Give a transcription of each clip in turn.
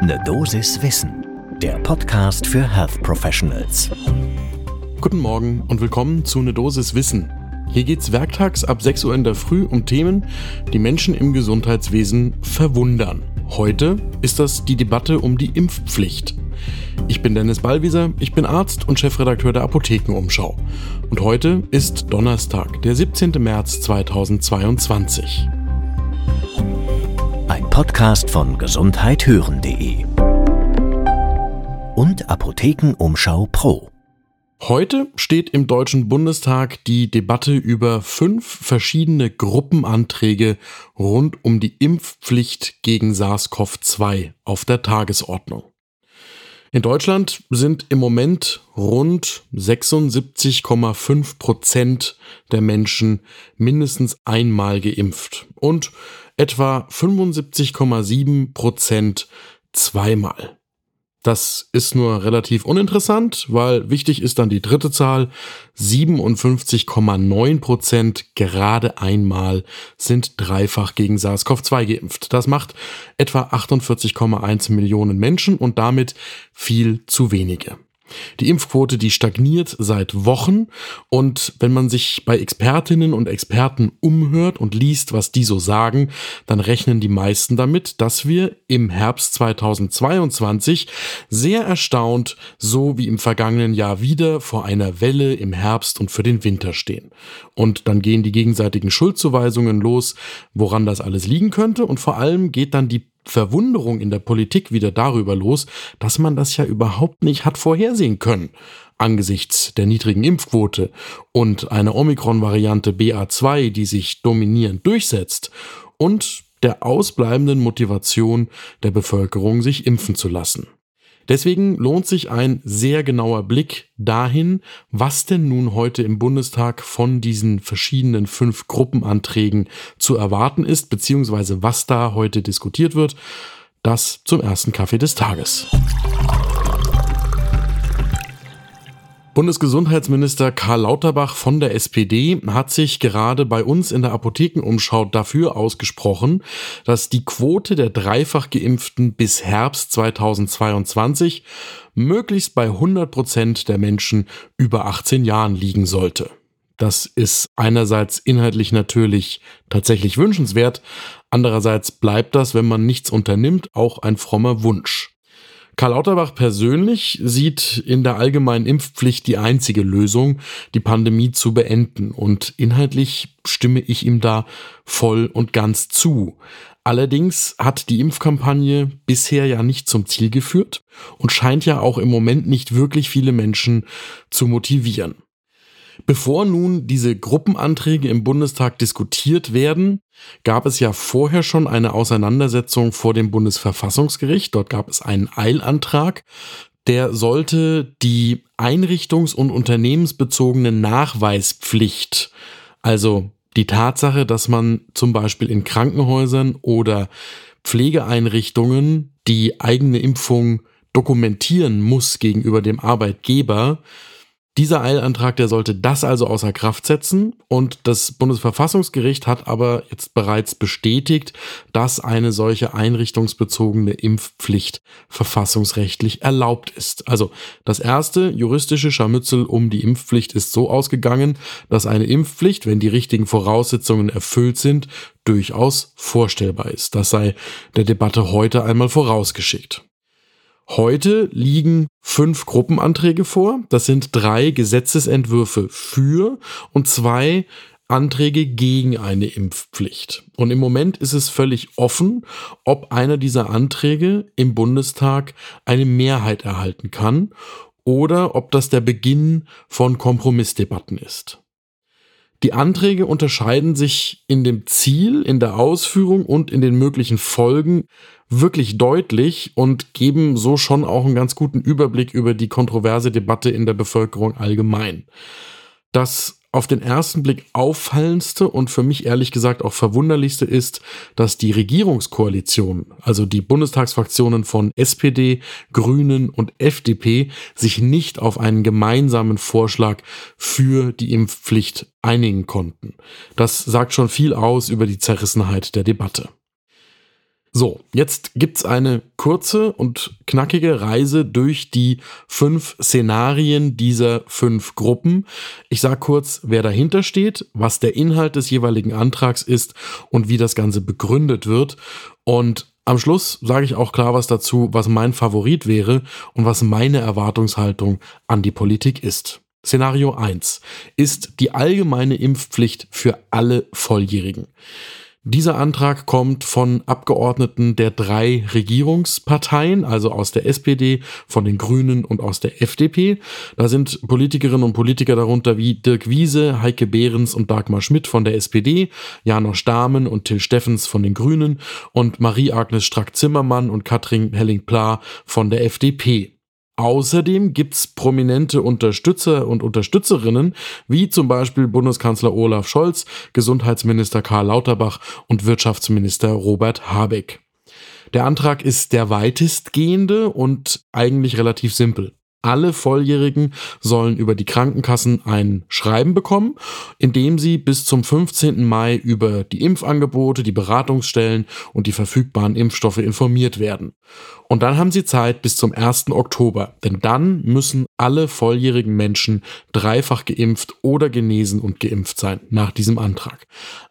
Ne Dosis Wissen, der Podcast für Health Professionals. Guten Morgen und willkommen zu Ne Dosis Wissen. Hier geht's werktags ab 6 Uhr in der Früh um Themen, die Menschen im Gesundheitswesen verwundern. Heute ist das die Debatte um die Impfpflicht. Ich bin Dennis Ballwieser, ich bin Arzt und Chefredakteur der Apothekenumschau. Und heute ist Donnerstag, der 17. März 2022. Ein Podcast von gesundheithören.de und Apothekenumschau Pro. Heute steht im Deutschen Bundestag die Debatte über fünf verschiedene Gruppenanträge rund um die Impfpflicht gegen SARS-CoV-2 auf der Tagesordnung. In Deutschland sind im Moment rund 76,5 Prozent der Menschen mindestens einmal geimpft und etwa 75,7 Prozent zweimal. Das ist nur relativ uninteressant, weil wichtig ist dann die dritte Zahl. 57,9 Prozent gerade einmal sind dreifach gegen SARS-CoV-2 geimpft. Das macht etwa 48,1 Millionen Menschen und damit viel zu wenige. Die Impfquote, die stagniert seit Wochen und wenn man sich bei Expertinnen und Experten umhört und liest, was die so sagen, dann rechnen die meisten damit, dass wir im Herbst 2022 sehr erstaunt, so wie im vergangenen Jahr wieder vor einer Welle im Herbst und für den Winter stehen. Und dann gehen die gegenseitigen Schuldzuweisungen los, woran das alles liegen könnte und vor allem geht dann die Verwunderung in der Politik wieder darüber los, dass man das ja überhaupt nicht hat vorhersehen können. Angesichts der niedrigen Impfquote und einer Omikron-Variante BA2, die sich dominierend durchsetzt und der ausbleibenden Motivation der Bevölkerung, sich impfen zu lassen. Deswegen lohnt sich ein sehr genauer Blick dahin, was denn nun heute im Bundestag von diesen verschiedenen fünf Gruppenanträgen zu erwarten ist, beziehungsweise was da heute diskutiert wird. Das zum ersten Kaffee des Tages. Bundesgesundheitsminister Karl Lauterbach von der SPD hat sich gerade bei uns in der Apothekenumschau dafür ausgesprochen, dass die Quote der dreifach geimpften bis Herbst 2022 möglichst bei 100 Prozent der Menschen über 18 Jahren liegen sollte. Das ist einerseits inhaltlich natürlich tatsächlich wünschenswert, andererseits bleibt das, wenn man nichts unternimmt, auch ein frommer Wunsch. Karl Lauterbach persönlich sieht in der allgemeinen Impfpflicht die einzige Lösung, die Pandemie zu beenden. Und inhaltlich stimme ich ihm da voll und ganz zu. Allerdings hat die Impfkampagne bisher ja nicht zum Ziel geführt und scheint ja auch im Moment nicht wirklich viele Menschen zu motivieren. Bevor nun diese Gruppenanträge im Bundestag diskutiert werden, gab es ja vorher schon eine Auseinandersetzung vor dem Bundesverfassungsgericht. Dort gab es einen Eilantrag, der sollte die einrichtungs- und unternehmensbezogene Nachweispflicht, also die Tatsache, dass man zum Beispiel in Krankenhäusern oder Pflegeeinrichtungen die eigene Impfung dokumentieren muss gegenüber dem Arbeitgeber, dieser Eilantrag, der sollte das also außer Kraft setzen und das Bundesverfassungsgericht hat aber jetzt bereits bestätigt, dass eine solche einrichtungsbezogene Impfpflicht verfassungsrechtlich erlaubt ist. Also das erste juristische Scharmützel um die Impfpflicht ist so ausgegangen, dass eine Impfpflicht, wenn die richtigen Voraussetzungen erfüllt sind, durchaus vorstellbar ist. Das sei der Debatte heute einmal vorausgeschickt. Heute liegen fünf Gruppenanträge vor. Das sind drei Gesetzesentwürfe für und zwei Anträge gegen eine Impfpflicht. Und im Moment ist es völlig offen, ob einer dieser Anträge im Bundestag eine Mehrheit erhalten kann oder ob das der Beginn von Kompromissdebatten ist. Die Anträge unterscheiden sich in dem Ziel, in der Ausführung und in den möglichen Folgen wirklich deutlich und geben so schon auch einen ganz guten Überblick über die kontroverse Debatte in der Bevölkerung allgemein. Das auf den ersten Blick auffallendste und für mich ehrlich gesagt auch verwunderlichste ist, dass die Regierungskoalition, also die Bundestagsfraktionen von SPD, Grünen und FDP, sich nicht auf einen gemeinsamen Vorschlag für die Impfpflicht einigen konnten. Das sagt schon viel aus über die Zerrissenheit der Debatte. So, jetzt gibt's eine kurze und knackige Reise durch die fünf Szenarien dieser fünf Gruppen. Ich sage kurz, wer dahinter steht, was der Inhalt des jeweiligen Antrags ist und wie das Ganze begründet wird. Und am Schluss sage ich auch klar was dazu, was mein Favorit wäre und was meine Erwartungshaltung an die Politik ist. Szenario 1 ist die allgemeine Impfpflicht für alle Volljährigen. Dieser Antrag kommt von Abgeordneten der drei Regierungsparteien, also aus der SPD, von den Grünen und aus der FDP. Da sind Politikerinnen und Politiker darunter wie Dirk Wiese, Heike Behrens und Dagmar Schmidt von der SPD, Janosch Dahmen und Till Steffens von den Grünen und Marie-Agnes Strack-Zimmermann und Katrin Helling-Pla von der FDP. Außerdem gibt's prominente Unterstützer und Unterstützerinnen, wie zum Beispiel Bundeskanzler Olaf Scholz, Gesundheitsminister Karl Lauterbach und Wirtschaftsminister Robert Habeck. Der Antrag ist der weitestgehende und eigentlich relativ simpel. Alle Volljährigen sollen über die Krankenkassen ein Schreiben bekommen, in dem sie bis zum 15. Mai über die Impfangebote, die Beratungsstellen und die verfügbaren Impfstoffe informiert werden. Und dann haben sie Zeit bis zum 1. Oktober, denn dann müssen alle volljährigen Menschen dreifach geimpft oder genesen und geimpft sein nach diesem Antrag.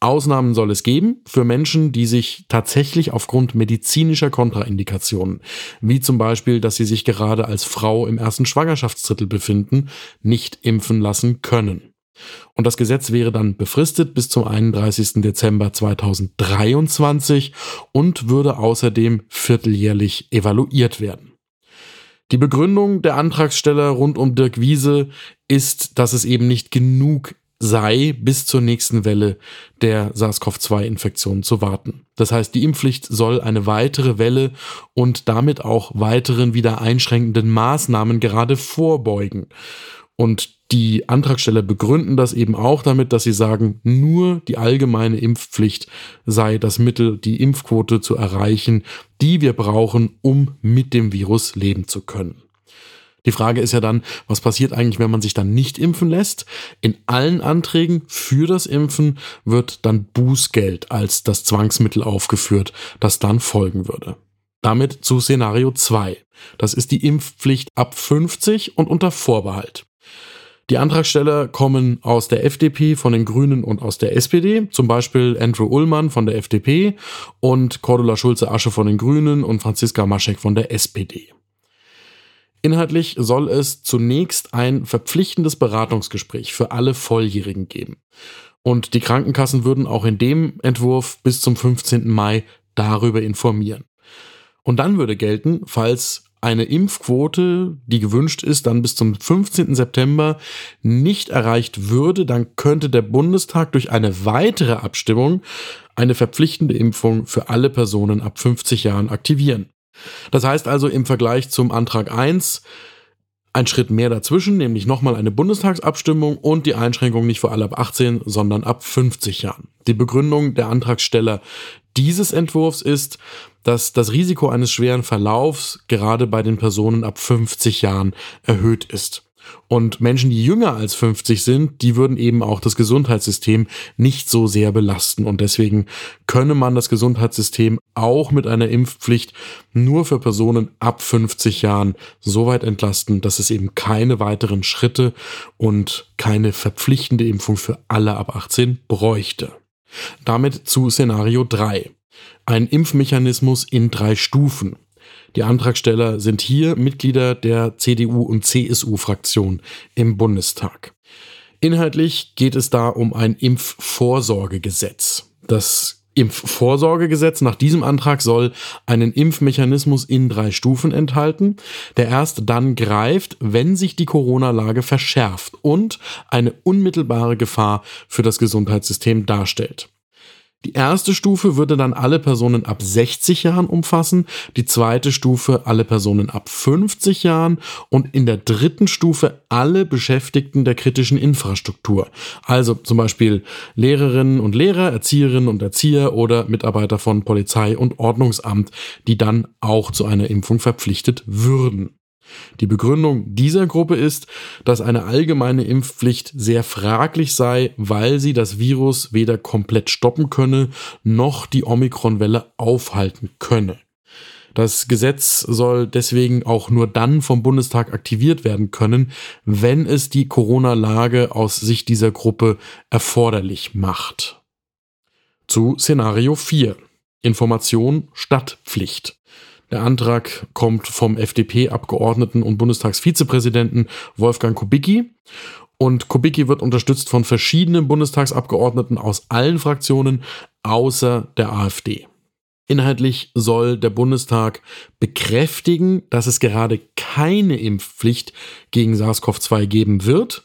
Ausnahmen soll es geben für Menschen, die sich tatsächlich aufgrund medizinischer Kontraindikationen, wie zum Beispiel, dass sie sich gerade als Frau im ersten Schwangerschaftsdrittel befinden, nicht impfen lassen können. Und das Gesetz wäre dann befristet bis zum 31. Dezember 2023 und würde außerdem vierteljährlich evaluiert werden. Die Begründung der Antragsteller rund um Dirk Wiese ist, dass es eben nicht genug sei, bis zur nächsten Welle der SARS-CoV-2-Infektion zu warten. Das heißt, die Impfpflicht soll eine weitere Welle und damit auch weiteren wieder einschränkenden Maßnahmen gerade vorbeugen. Und die Antragsteller begründen das eben auch damit, dass sie sagen, nur die allgemeine Impfpflicht sei das Mittel, die Impfquote zu erreichen, die wir brauchen, um mit dem Virus leben zu können. Die Frage ist ja dann, was passiert eigentlich, wenn man sich dann nicht impfen lässt? In allen Anträgen für das Impfen wird dann Bußgeld als das Zwangsmittel aufgeführt, das dann folgen würde. Damit zu Szenario 2. Das ist die Impfpflicht ab 50 und unter Vorbehalt. Die Antragsteller kommen aus der FDP, von den Grünen und aus der SPD, zum Beispiel Andrew Ullmann von der FDP und Cordula Schulze-Asche von den Grünen und Franziska Maschek von der SPD. Inhaltlich soll es zunächst ein verpflichtendes Beratungsgespräch für alle Volljährigen geben. Und die Krankenkassen würden auch in dem Entwurf bis zum 15. Mai darüber informieren. Und dann würde gelten, falls eine Impfquote, die gewünscht ist, dann bis zum 15. September nicht erreicht würde, dann könnte der Bundestag durch eine weitere Abstimmung eine verpflichtende Impfung für alle Personen ab 50 Jahren aktivieren. Das heißt also im Vergleich zum Antrag 1 ein Schritt mehr dazwischen, nämlich nochmal eine Bundestagsabstimmung und die Einschränkung nicht für alle ab 18, sondern ab 50 Jahren. Die Begründung der Antragsteller dieses Entwurfs ist, dass das Risiko eines schweren Verlaufs gerade bei den Personen ab 50 Jahren erhöht ist. Und Menschen, die jünger als 50 sind, die würden eben auch das Gesundheitssystem nicht so sehr belasten. Und deswegen könne man das Gesundheitssystem auch mit einer Impfpflicht nur für Personen ab 50 Jahren so weit entlasten, dass es eben keine weiteren Schritte und keine verpflichtende Impfung für alle ab 18 bräuchte. Damit zu Szenario 3. Ein Impfmechanismus in drei Stufen. Die Antragsteller sind hier Mitglieder der CDU und CSU-Fraktion im Bundestag. Inhaltlich geht es da um ein Impfvorsorgegesetz. Das Impfvorsorgegesetz nach diesem Antrag soll einen Impfmechanismus in drei Stufen enthalten, der erst dann greift, wenn sich die Corona-Lage verschärft und eine unmittelbare Gefahr für das Gesundheitssystem darstellt. Die erste Stufe würde dann alle Personen ab 60 Jahren umfassen, die zweite Stufe alle Personen ab 50 Jahren und in der dritten Stufe alle Beschäftigten der kritischen Infrastruktur. Also zum Beispiel Lehrerinnen und Lehrer, Erzieherinnen und Erzieher oder Mitarbeiter von Polizei und Ordnungsamt, die dann auch zu einer Impfung verpflichtet würden. Die Begründung dieser Gruppe ist, dass eine allgemeine Impfpflicht sehr fraglich sei, weil sie das Virus weder komplett stoppen könne, noch die Omikron-Welle aufhalten könne. Das Gesetz soll deswegen auch nur dann vom Bundestag aktiviert werden können, wenn es die Corona-Lage aus Sicht dieser Gruppe erforderlich macht. Zu Szenario 4. Information statt Pflicht. Der Antrag kommt vom FDP-Abgeordneten und Bundestagsvizepräsidenten Wolfgang Kubicki. Und Kubicki wird unterstützt von verschiedenen Bundestagsabgeordneten aus allen Fraktionen außer der AfD. Inhaltlich soll der Bundestag bekräftigen, dass es gerade keine Impfpflicht gegen SARS-CoV-2 geben wird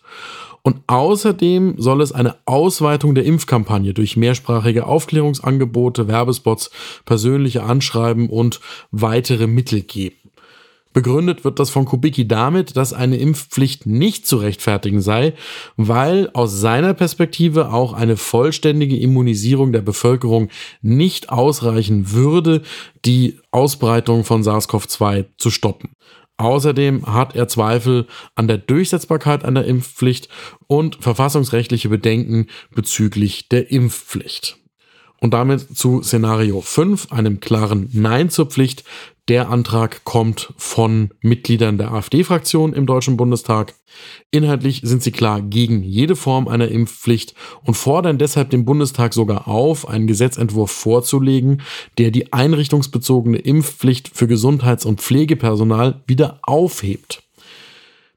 und außerdem soll es eine Ausweitung der Impfkampagne durch mehrsprachige Aufklärungsangebote, Werbespots, persönliche Anschreiben und weitere Mittel geben. Begründet wird das von Kubicki damit, dass eine Impfpflicht nicht zu rechtfertigen sei, weil aus seiner Perspektive auch eine vollständige Immunisierung der Bevölkerung nicht ausreichen würde, die Ausbreitung von SARS-CoV-2 zu stoppen. Außerdem hat er Zweifel an der Durchsetzbarkeit einer Impfpflicht und verfassungsrechtliche Bedenken bezüglich der Impfpflicht. Und damit zu Szenario 5, einem klaren Nein zur Pflicht, der Antrag kommt von Mitgliedern der AfD-Fraktion im Deutschen Bundestag. Inhaltlich sind sie klar gegen jede Form einer Impfpflicht und fordern deshalb den Bundestag sogar auf, einen Gesetzentwurf vorzulegen, der die einrichtungsbezogene Impfpflicht für Gesundheits- und Pflegepersonal wieder aufhebt.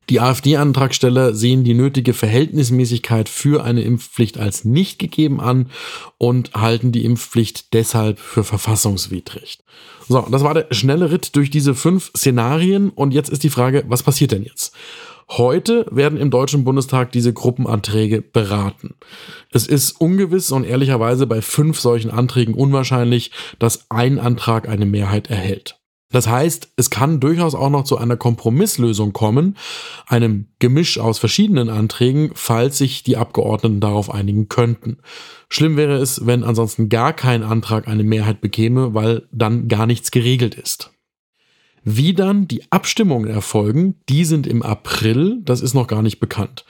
Die AfD-Antragsteller sehen die nötige Verhältnismäßigkeit für eine Impfpflicht als nicht gegeben an und halten die Impfpflicht deshalb für verfassungswidrig. So, das war der schnelle Ritt durch diese fünf Szenarien und jetzt ist die Frage, was passiert denn jetzt? Heute werden im Deutschen Bundestag diese Gruppenanträge beraten. Es ist ungewiss und ehrlicherweise bei fünf solchen Anträgen unwahrscheinlich, dass ein Antrag eine Mehrheit erhält. Das heißt, es kann durchaus auch noch zu einer Kompromisslösung kommen, einem Gemisch aus verschiedenen Anträgen, falls sich die Abgeordneten darauf einigen könnten. Schlimm wäre es, wenn ansonsten gar kein Antrag eine Mehrheit bekäme, weil dann gar nichts geregelt ist. Wie dann die Abstimmungen erfolgen, die sind im April, das ist noch gar nicht bekannt.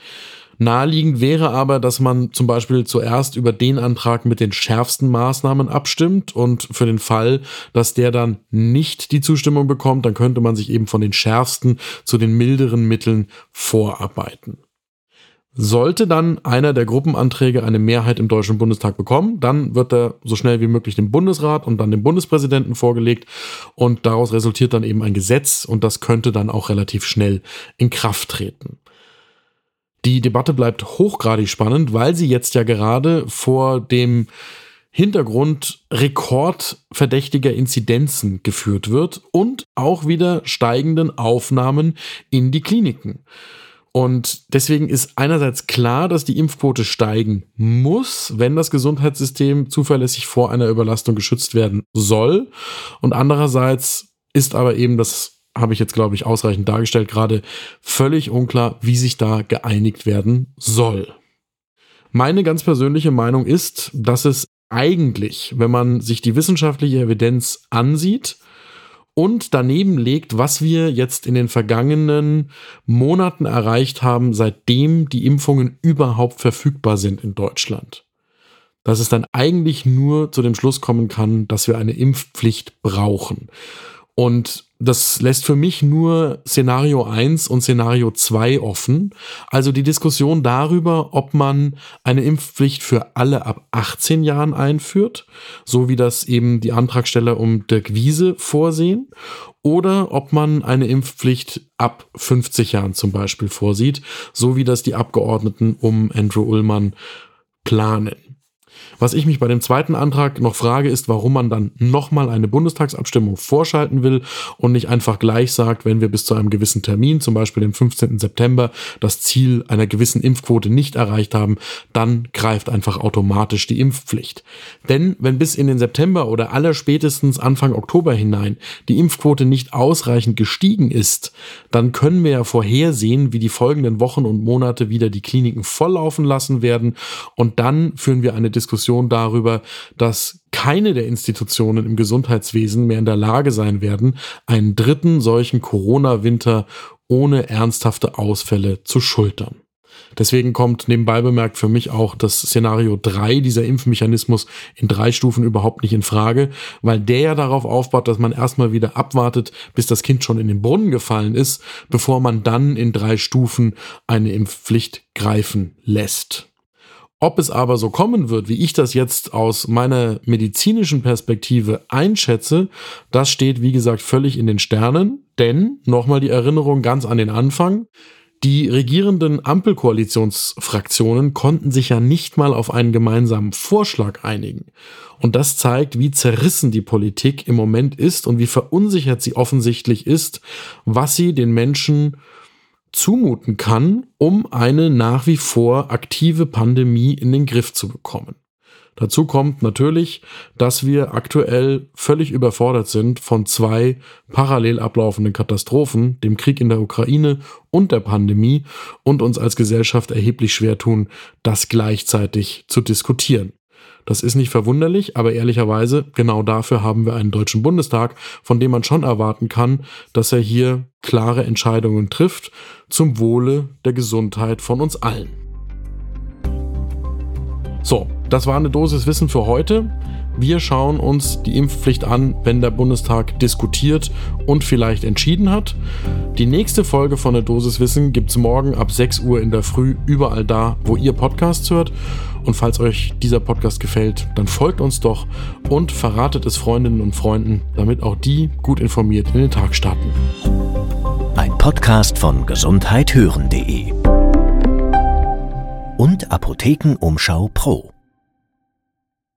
Naheliegend wäre aber, dass man zum Beispiel zuerst über den Antrag mit den schärfsten Maßnahmen abstimmt und für den Fall, dass der dann nicht die Zustimmung bekommt, dann könnte man sich eben von den schärfsten zu den milderen Mitteln vorarbeiten. Sollte dann einer der Gruppenanträge eine Mehrheit im Deutschen Bundestag bekommen, dann wird er so schnell wie möglich dem Bundesrat und dann dem Bundespräsidenten vorgelegt und daraus resultiert dann eben ein Gesetz und das könnte dann auch relativ schnell in Kraft treten. Die Debatte bleibt hochgradig spannend, weil sie jetzt ja gerade vor dem Hintergrund rekordverdächtiger Inzidenzen geführt wird und auch wieder steigenden Aufnahmen in die Kliniken. Und deswegen ist einerseits klar, dass die Impfquote steigen muss, wenn das Gesundheitssystem zuverlässig vor einer Überlastung geschützt werden soll. Und andererseits ist aber eben das habe ich jetzt, glaube ich, ausreichend dargestellt, gerade völlig unklar, wie sich da geeinigt werden soll. Meine ganz persönliche Meinung ist, dass es eigentlich, wenn man sich die wissenschaftliche Evidenz ansieht und daneben legt, was wir jetzt in den vergangenen Monaten erreicht haben, seitdem die Impfungen überhaupt verfügbar sind in Deutschland, dass es dann eigentlich nur zu dem Schluss kommen kann, dass wir eine Impfpflicht brauchen. Und das lässt für mich nur Szenario 1 und Szenario 2 offen. Also die Diskussion darüber, ob man eine Impfpflicht für alle ab 18 Jahren einführt, so wie das eben die Antragsteller um Dirk Wiese vorsehen, oder ob man eine Impfpflicht ab 50 Jahren zum Beispiel vorsieht, so wie das die Abgeordneten um Andrew Ullmann planen. Was ich mich bei dem zweiten Antrag noch frage, ist, warum man dann nochmal eine Bundestagsabstimmung vorschalten will und nicht einfach gleich sagt, wenn wir bis zu einem gewissen Termin, zum Beispiel dem 15. September, das Ziel einer gewissen Impfquote nicht erreicht haben, dann greift einfach automatisch die Impfpflicht. Denn wenn bis in den September oder aller spätestens Anfang Oktober hinein die Impfquote nicht ausreichend gestiegen ist, dann können wir ja vorhersehen, wie die folgenden Wochen und Monate wieder die Kliniken volllaufen lassen werden und dann führen wir eine Diskussion Diskussion darüber, dass keine der Institutionen im Gesundheitswesen mehr in der Lage sein werden, einen dritten solchen Corona-Winter ohne ernsthafte Ausfälle zu schultern. Deswegen kommt nebenbei bemerkt für mich auch das Szenario 3, dieser Impfmechanismus in drei Stufen überhaupt nicht in Frage, weil der ja darauf aufbaut, dass man erstmal wieder abwartet, bis das Kind schon in den Brunnen gefallen ist, bevor man dann in drei Stufen eine Impfpflicht greifen lässt. Ob es aber so kommen wird, wie ich das jetzt aus meiner medizinischen Perspektive einschätze, das steht wie gesagt völlig in den Sternen, denn nochmal die Erinnerung ganz an den Anfang, die regierenden Ampelkoalitionsfraktionen konnten sich ja nicht mal auf einen gemeinsamen Vorschlag einigen. Und das zeigt, wie zerrissen die Politik im Moment ist und wie verunsichert sie offensichtlich ist, was sie den Menschen zumuten kann, um eine nach wie vor aktive Pandemie in den Griff zu bekommen. Dazu kommt natürlich, dass wir aktuell völlig überfordert sind von zwei parallel ablaufenden Katastrophen, dem Krieg in der Ukraine und der Pandemie und uns als Gesellschaft erheblich schwer tun, das gleichzeitig zu diskutieren. Das ist nicht verwunderlich, aber ehrlicherweise, genau dafür haben wir einen Deutschen Bundestag, von dem man schon erwarten kann, dass er hier klare Entscheidungen trifft zum Wohle der Gesundheit von uns allen. So, das war eine Dosis Wissen für heute. Wir schauen uns die Impfpflicht an, wenn der Bundestag diskutiert und vielleicht entschieden hat. Die nächste Folge von der Dosis Wissen gibt es morgen ab 6 Uhr in der Früh überall da, wo ihr Podcasts hört. Und falls euch dieser Podcast gefällt, dann folgt uns doch und verratet es Freundinnen und Freunden, damit auch die gut informiert in den Tag starten. Ein Podcast von gesundheithören.de und Apothekenumschau Pro.